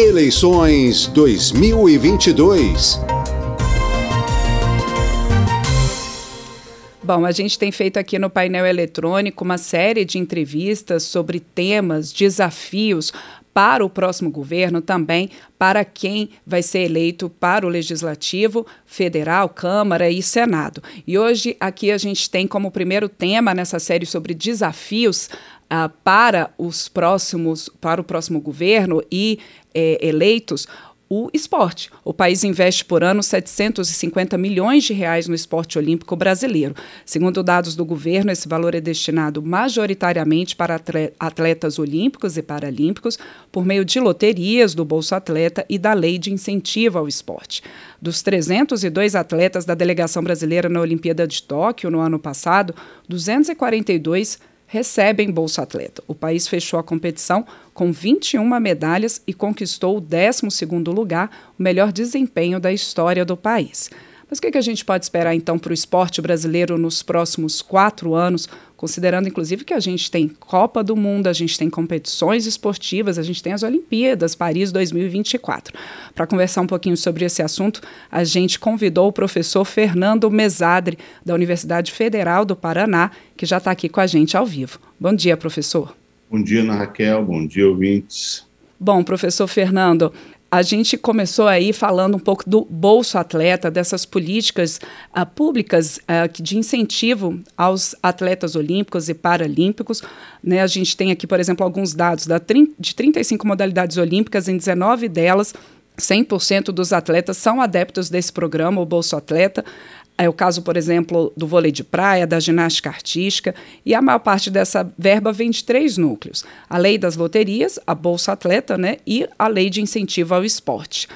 Eleições 2022. Bom, a gente tem feito aqui no painel eletrônico uma série de entrevistas sobre temas, desafios para o próximo governo, também para quem vai ser eleito para o Legislativo, Federal, Câmara e Senado. E hoje aqui a gente tem como primeiro tema nessa série sobre desafios uh, para os próximos, para o próximo governo e eh, eleitos, o esporte. O país investe por ano 750 milhões de reais no esporte olímpico brasileiro. Segundo dados do governo, esse valor é destinado majoritariamente para atletas olímpicos e paralímpicos por meio de loterias do Bolsa Atleta e da Lei de Incentivo ao Esporte. Dos 302 atletas da delegação brasileira na Olimpíada de Tóquio no ano passado, 242 recebem Bolsa Atleta. O país fechou a competição com 21 medalhas e conquistou o 12º lugar, o melhor desempenho da história do país. Mas o que, a gente pode esperar então para o esporte brasileiro nos próximos quatro anos, considerando inclusive que a gente tem Copa do Mundo, a gente tem competições esportivas, a gente tem as Olimpíadas Paris 2024. Para conversar um pouquinho sobre esse assunto, a gente convidou o professor Fernando Mesadre, da Universidade Federal do Paraná, que já está aqui com a gente ao vivo. Bom dia, professor. Bom dia, Ana Raquel. Bom dia, ouvintes. Bom, professor Fernando, a gente começou aí falando um pouco do Bolso Atleta, dessas políticas uh, públicas uh, de incentivo aos atletas olímpicos e paralímpicos. Né? A gente tem aqui, por exemplo, alguns dados da, de 35 modalidades olímpicas, em 19 delas, 100% dos atletas são adeptos desse programa, o Bolso Atleta. É o caso, por exemplo, do vôlei de praia, da ginástica artística, e a maior parte dessa verba vem de três núcleos: a lei das loterias, a Bolsa Atleta né, e a lei de incentivo ao esporte.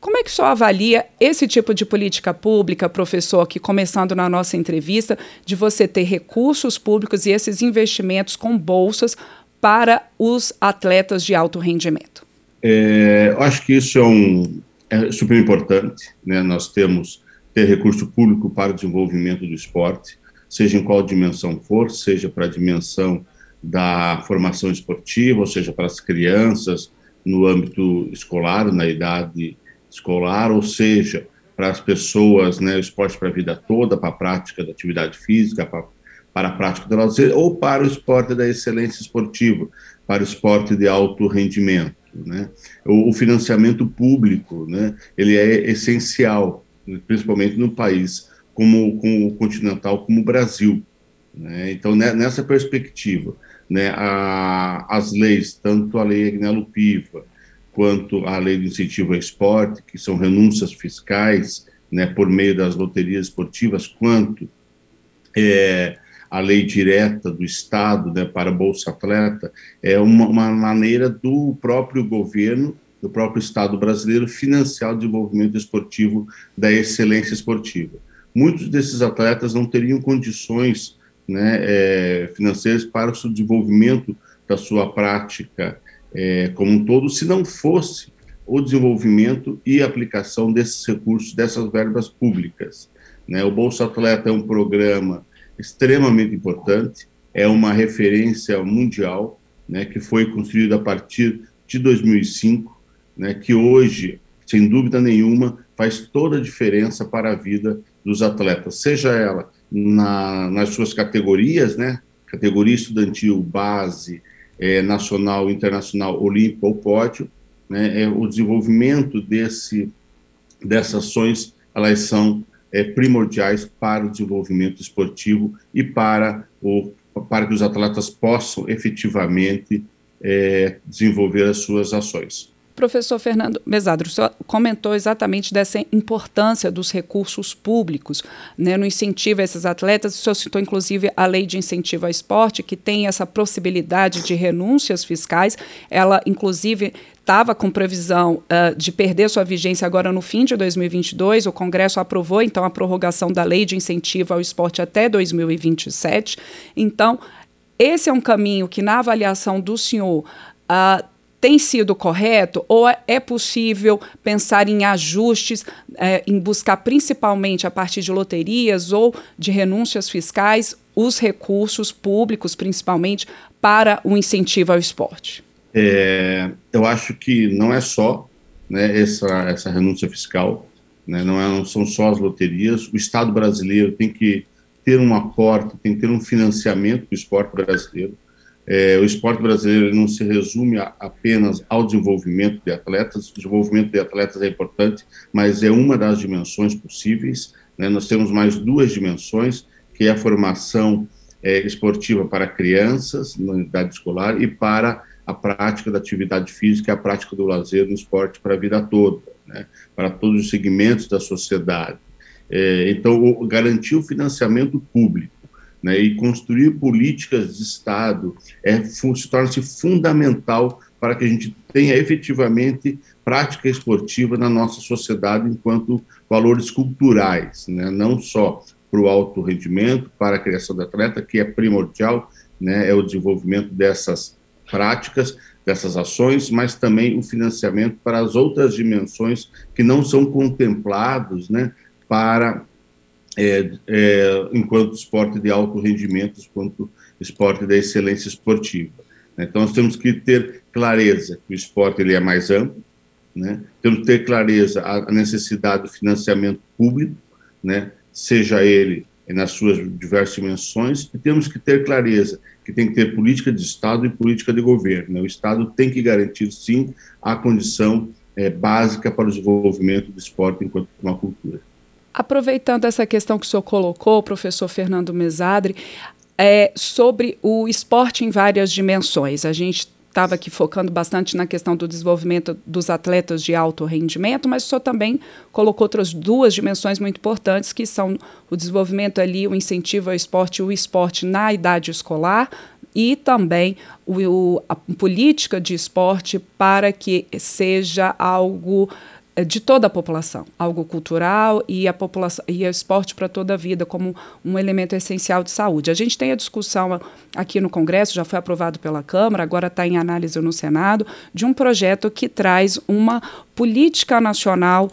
Como é que o senhor avalia esse tipo de política pública, professor, aqui começando na nossa entrevista, de você ter recursos públicos e esses investimentos com bolsas para os atletas de alto rendimento? É, eu acho que isso é, um, é super importante. Né? Nós temos ter recurso público para o desenvolvimento do esporte, seja em qual dimensão for, seja para a dimensão da formação esportiva, ou seja, para as crianças no âmbito escolar, na idade escolar, ou seja, para as pessoas, né, esporte para a vida toda, para a prática da atividade física, para, para a prática do lazer, ou para o esporte da excelência esportiva, para o esporte de alto rendimento. Né? O, o financiamento público, né, ele é essencial principalmente no país como, como continental, como o Brasil. Né? Então, né, nessa perspectiva, né, a, as leis, tanto a lei Agnello Piva, quanto a lei de incentivo ao esporte, que são renúncias fiscais né, por meio das loterias esportivas, quanto é, a lei direta do Estado né, para a Bolsa Atleta, é uma, uma maneira do próprio governo do próprio Estado brasileiro financiar o desenvolvimento esportivo da excelência esportiva. Muitos desses atletas não teriam condições né, é, financeiras para o desenvolvimento da sua prática é, como um todo, se não fosse o desenvolvimento e aplicação desses recursos, dessas verbas públicas. Né? O Bolsa Atleta é um programa extremamente importante, é uma referência mundial, né, que foi construído a partir de 2005, né, que hoje, sem dúvida nenhuma, faz toda a diferença para a vida dos atletas, seja ela na, nas suas categorias, né, categoria estudantil, base, é, nacional, internacional, olímpico ou pódio, né, é, o desenvolvimento desse, dessas ações, elas são é, primordiais para o desenvolvimento esportivo e para, o, para que os atletas possam efetivamente é, desenvolver as suas ações. Professor Fernando Mesadro, o comentou exatamente dessa importância dos recursos públicos né, no incentivo a esses atletas. O senhor citou, inclusive, a lei de incentivo ao esporte, que tem essa possibilidade de renúncias fiscais. Ela, inclusive, estava com previsão uh, de perder sua vigência agora no fim de 2022. O Congresso aprovou, então, a prorrogação da lei de incentivo ao esporte até 2027. Então, esse é um caminho que, na avaliação do senhor, uh, tem sido correto ou é, é possível pensar em ajustes, é, em buscar principalmente a partir de loterias ou de renúncias fiscais os recursos públicos, principalmente, para o incentivo ao esporte? É, eu acho que não é só né, essa, essa renúncia fiscal, né, não, é, não são só as loterias. O Estado brasileiro tem que ter um aporte, tem que ter um financiamento do esporte brasileiro. É, o esporte brasileiro não se resume a, apenas ao desenvolvimento de atletas. O desenvolvimento de atletas é importante, mas é uma das dimensões possíveis. Né? Nós temos mais duas dimensões, que é a formação é, esportiva para crianças na idade escolar e para a prática da atividade física, a prática do lazer no esporte para a vida toda, né? para todos os segmentos da sociedade. É, então, garantir o financiamento público né, e construir políticas de Estado é, se torna-se fundamental para que a gente tenha efetivamente prática esportiva na nossa sociedade enquanto valores culturais, né, não só para o alto rendimento, para a criação do atleta, que é primordial, né, é o desenvolvimento dessas práticas, dessas ações, mas também o financiamento para as outras dimensões que não são contemplados né, para é, é, enquanto esporte de alto rendimento, enquanto esporte da excelência esportiva. Então, nós temos que ter clareza que o esporte ele é mais amplo, né? temos que ter clareza a necessidade do financiamento público, né? seja ele nas suas diversas dimensões, e temos que ter clareza que tem que ter política de Estado e política de governo. Né? O Estado tem que garantir, sim, a condição é, básica para o desenvolvimento do esporte enquanto uma cultura. Aproveitando essa questão que o senhor colocou, professor Fernando Mesadre, é, sobre o esporte em várias dimensões. A gente estava aqui focando bastante na questão do desenvolvimento dos atletas de alto rendimento, mas o senhor também colocou outras duas dimensões muito importantes, que são o desenvolvimento ali, o incentivo ao esporte, o esporte na idade escolar, e também o, a política de esporte para que seja algo de toda a população, algo cultural e a população e o esporte para toda a vida como um elemento essencial de saúde. A gente tem a discussão aqui no Congresso, já foi aprovado pela Câmara, agora está em análise no Senado, de um projeto que traz uma política nacional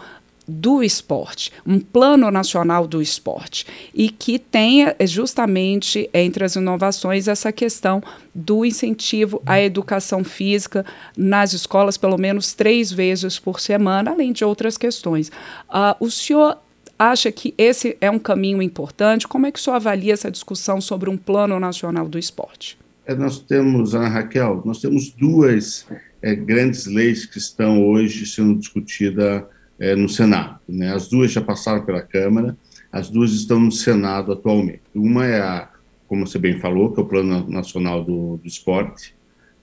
do esporte, um plano nacional do esporte, e que tenha eh, justamente entre as inovações essa questão do incentivo à educação física nas escolas, pelo menos três vezes por semana, além de outras questões. Uh, o senhor acha que esse é um caminho importante? Como é que o senhor avalia essa discussão sobre um plano nacional do esporte? É, nós temos, Ana Raquel, nós temos duas é, grandes leis que estão hoje sendo discutidas é, no Senado. Né? As duas já passaram pela Câmara, as duas estão no Senado atualmente. Uma é a, como você bem falou, que é o Plano Nacional do, do Esporte,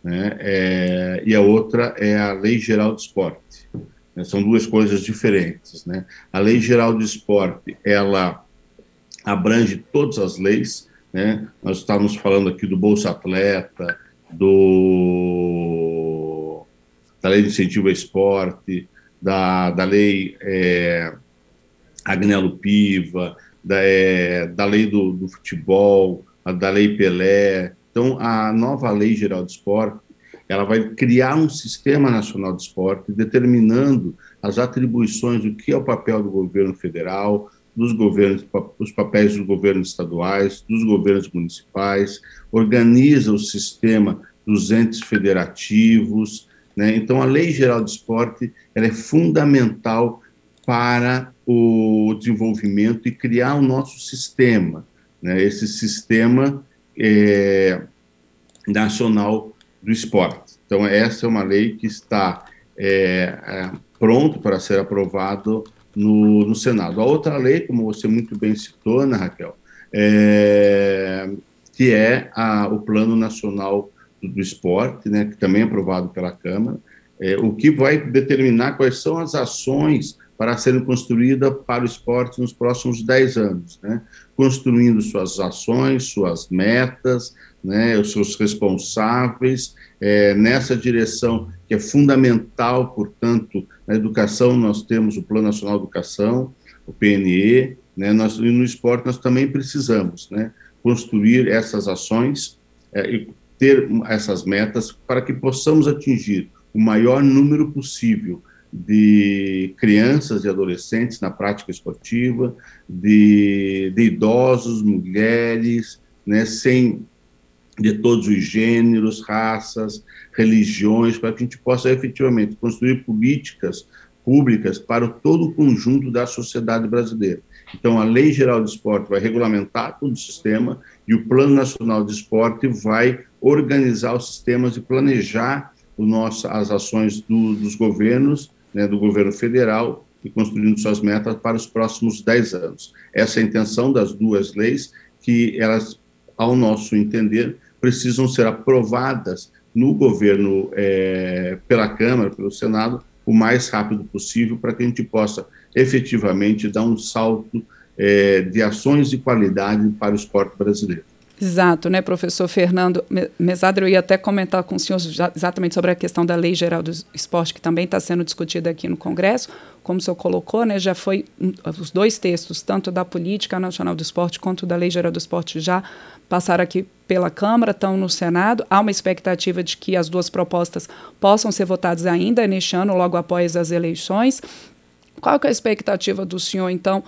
né? É, e a outra é a Lei Geral do Esporte. Né? São duas coisas diferentes. Né? A Lei Geral do Esporte, ela abrange todas as leis, né? Nós estávamos falando aqui do Bolsa Atleta, do da Lei de Incentivo ao Esporte, da, da lei é, Agnello Piva, da, é, da lei do, do futebol, da lei Pelé. Então, a nova lei geral de esporte, ela vai criar um sistema nacional de esporte, determinando as atribuições do que é o papel do governo federal, dos governos, os papéis dos governos estaduais, dos governos municipais, organiza o sistema dos entes federativos, né? Então, a Lei Geral de Esporte é fundamental para o desenvolvimento e criar o nosso sistema, né? esse sistema é, nacional do esporte. Então, essa é uma lei que está é, é, pronto para ser aprovado no, no, Senado. A outra lei, como você muito bem citou, né, Raquel, é, que é a, o Plano Nacional do esporte, né, que também é aprovado pela Câmara, é, o que vai determinar quais são as ações para serem construídas para o esporte nos próximos 10 anos, né? construindo suas ações, suas metas, né, os seus responsáveis, é, nessa direção que é fundamental, portanto, na educação nós temos o Plano Nacional de Educação, o PNE, né, nós, e no esporte nós também precisamos né, construir essas ações é, e ter essas metas para que possamos atingir o maior número possível de crianças e adolescentes na prática esportiva, de, de idosos, mulheres, né, sem de todos os gêneros, raças, religiões, para que a gente possa efetivamente construir políticas públicas para todo o conjunto da sociedade brasileira. Então, a Lei Geral de Esporte vai regulamentar todo o sistema e o Plano Nacional de Esporte vai organizar os sistemas e planejar o nosso, as ações do, dos governos, né, do governo federal, e construindo suas metas para os próximos 10 anos. Essa é a intenção das duas leis, que elas, ao nosso entender, precisam ser aprovadas no governo, é, pela Câmara, pelo Senado, o mais rápido possível, para que a gente possa efetivamente dar um salto é, de ações de qualidade para o esporte brasileiro. Exato, né, professor Fernando Mesadre, eu ia até comentar com o senhor exatamente sobre a questão da Lei Geral do Esporte, que também está sendo discutida aqui no Congresso, como o senhor colocou, né, já foi, os dois textos, tanto da Política Nacional do Esporte quanto da Lei Geral do Esporte, já passaram aqui pela Câmara, estão no Senado, há uma expectativa de que as duas propostas possam ser votadas ainda neste ano, logo após as eleições, qual é a expectativa do senhor, então,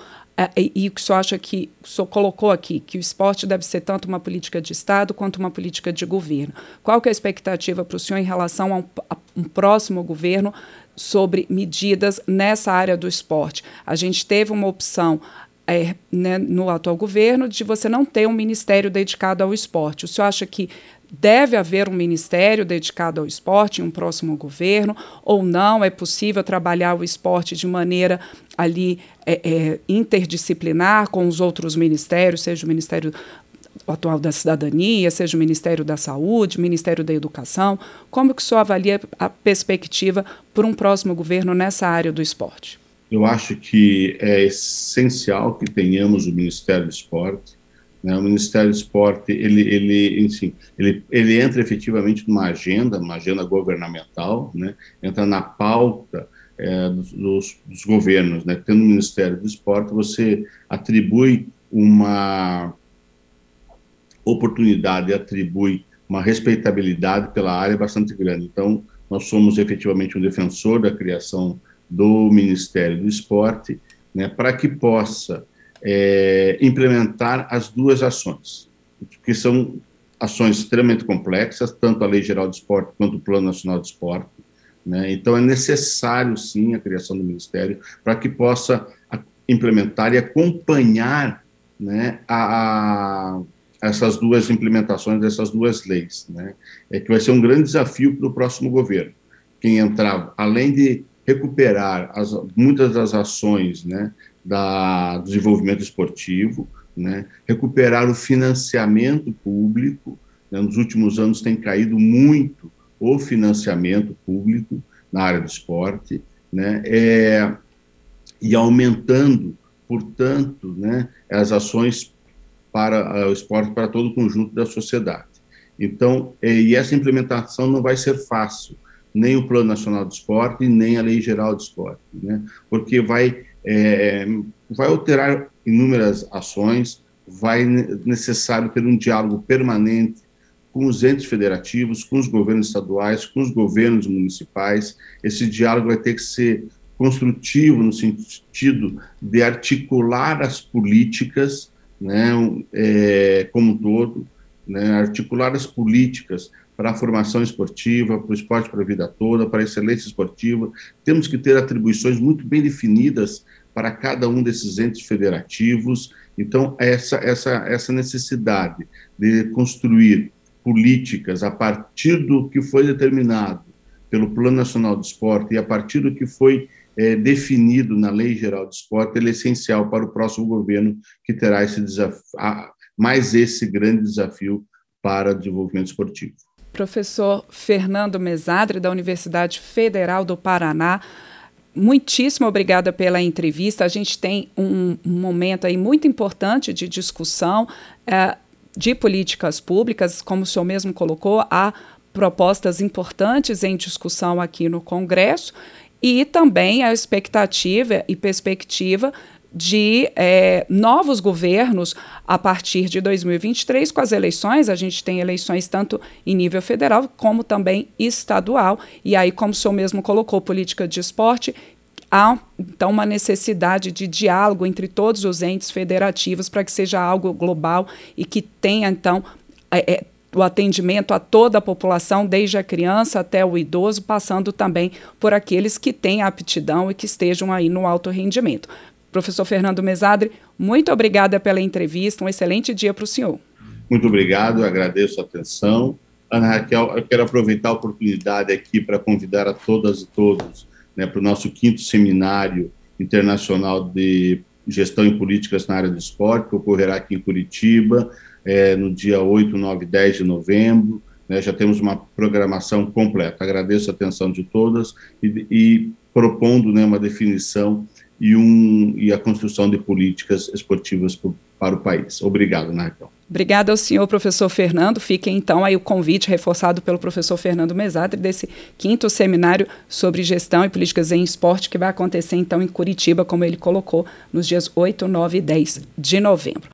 e o que o senhor acha que o senhor colocou aqui, que o esporte deve ser tanto uma política de Estado quanto uma política de governo. Qual que é a expectativa para o senhor em relação a um, a um próximo governo sobre medidas nessa área do esporte? A gente teve uma opção é, né, no atual governo de você não ter um ministério dedicado ao esporte. O senhor acha que deve haver um ministério dedicado ao esporte em um próximo governo ou não? É possível trabalhar o esporte de maneira ali é, é, interdisciplinar com os outros ministérios, seja o Ministério atual da Cidadania, seja o Ministério da Saúde, Ministério da Educação. Como que o senhor avalia a perspectiva para um próximo governo nessa área do esporte? Eu acho que é essencial que tenhamos o Ministério do Esporte. Né? O Ministério do Esporte, ele, ele, enfim, ele, ele entra efetivamente numa agenda, numa agenda governamental, né? entra na pauta é, dos, dos, governos, né? Tendo o Ministério do Esporte, você atribui uma oportunidade, atribui uma respeitabilidade pela área bastante grande. Então, nós somos efetivamente um defensor da criação do Ministério do Esporte, né, para que possa é, implementar as duas ações, que são ações extremamente complexas, tanto a Lei Geral do Esporte quanto o Plano Nacional de Esporte, né? Então, é necessário, sim, a criação do Ministério para que possa implementar e acompanhar né, a, a, essas duas implementações dessas duas leis. Né? É que vai ser um grande desafio para o próximo governo. Quem entrar, além de recuperar as, muitas das ações né, da, do desenvolvimento esportivo, né, recuperar o financiamento público. Né, nos últimos anos tem caído muito o financiamento público na área do esporte, né, é, e aumentando, portanto, né, as ações para o esporte para todo o conjunto da sociedade. Então, é, e essa implementação não vai ser fácil, nem o Plano Nacional do Esporte, nem a Lei Geral do Esporte, né, porque vai, é, vai alterar inúmeras ações, vai necessário ter um diálogo permanente com os entes federativos, com os governos estaduais, com os governos municipais. Esse diálogo vai ter que ser construtivo no sentido de articular as políticas, né, é, como um todo, né, articular as políticas para a formação esportiva, para o esporte para a vida toda, para a excelência esportiva. Temos que ter atribuições muito bem definidas para cada um desses entes federativos. Então, essa, essa, essa necessidade de construir políticas a partir do que foi determinado pelo Plano Nacional do Esporte e a partir do que foi é, definido na Lei Geral do Esporte, ele é essencial para o próximo governo que terá esse desafio, mais esse grande desafio para o desenvolvimento esportivo. Professor Fernando Mesadre, da Universidade Federal do Paraná, muitíssimo obrigada pela entrevista. A gente tem um, momento aí muito importante de discussão. É, de políticas públicas, como o senhor mesmo colocou, há propostas importantes em discussão aqui no Congresso e também a expectativa e perspectiva de é, novos governos a partir de 2023, com as eleições. A gente tem eleições tanto em nível federal como também estadual. E aí, como o senhor mesmo colocou, política de esporte há então uma necessidade de diálogo entre todos os entes federativos para que seja algo global e que tenha então é, é, o atendimento a toda a população, desde a criança até o idoso, passando também por aqueles que têm aptidão e que estejam aí no alto rendimento. Professor Fernando Mesadre, muito obrigada pela entrevista, um excelente dia para o senhor. Muito obrigado, agradeço a atenção. Ana Raquel, eu quero aproveitar a oportunidade aqui para convidar a todas e todos né, para o nosso quinto seminário internacional de gestão e políticas na área do esporte, que ocorrerá aqui em Curitiba, é, no dia 8, 9 e 10 de novembro. Né, já temos uma programação completa. Agradeço a atenção de todas e, e propondo né, uma definição e, um, e a construção de políticas esportivas por, para o país. Obrigado, Narcão. Obrigada ao senhor professor Fernando. Fica então aí o convite reforçado pelo professor Fernando Mesadre desse quinto seminário sobre gestão e políticas em esporte que vai acontecer então em Curitiba, como ele colocou, nos dias 8, 9 e 10 de novembro.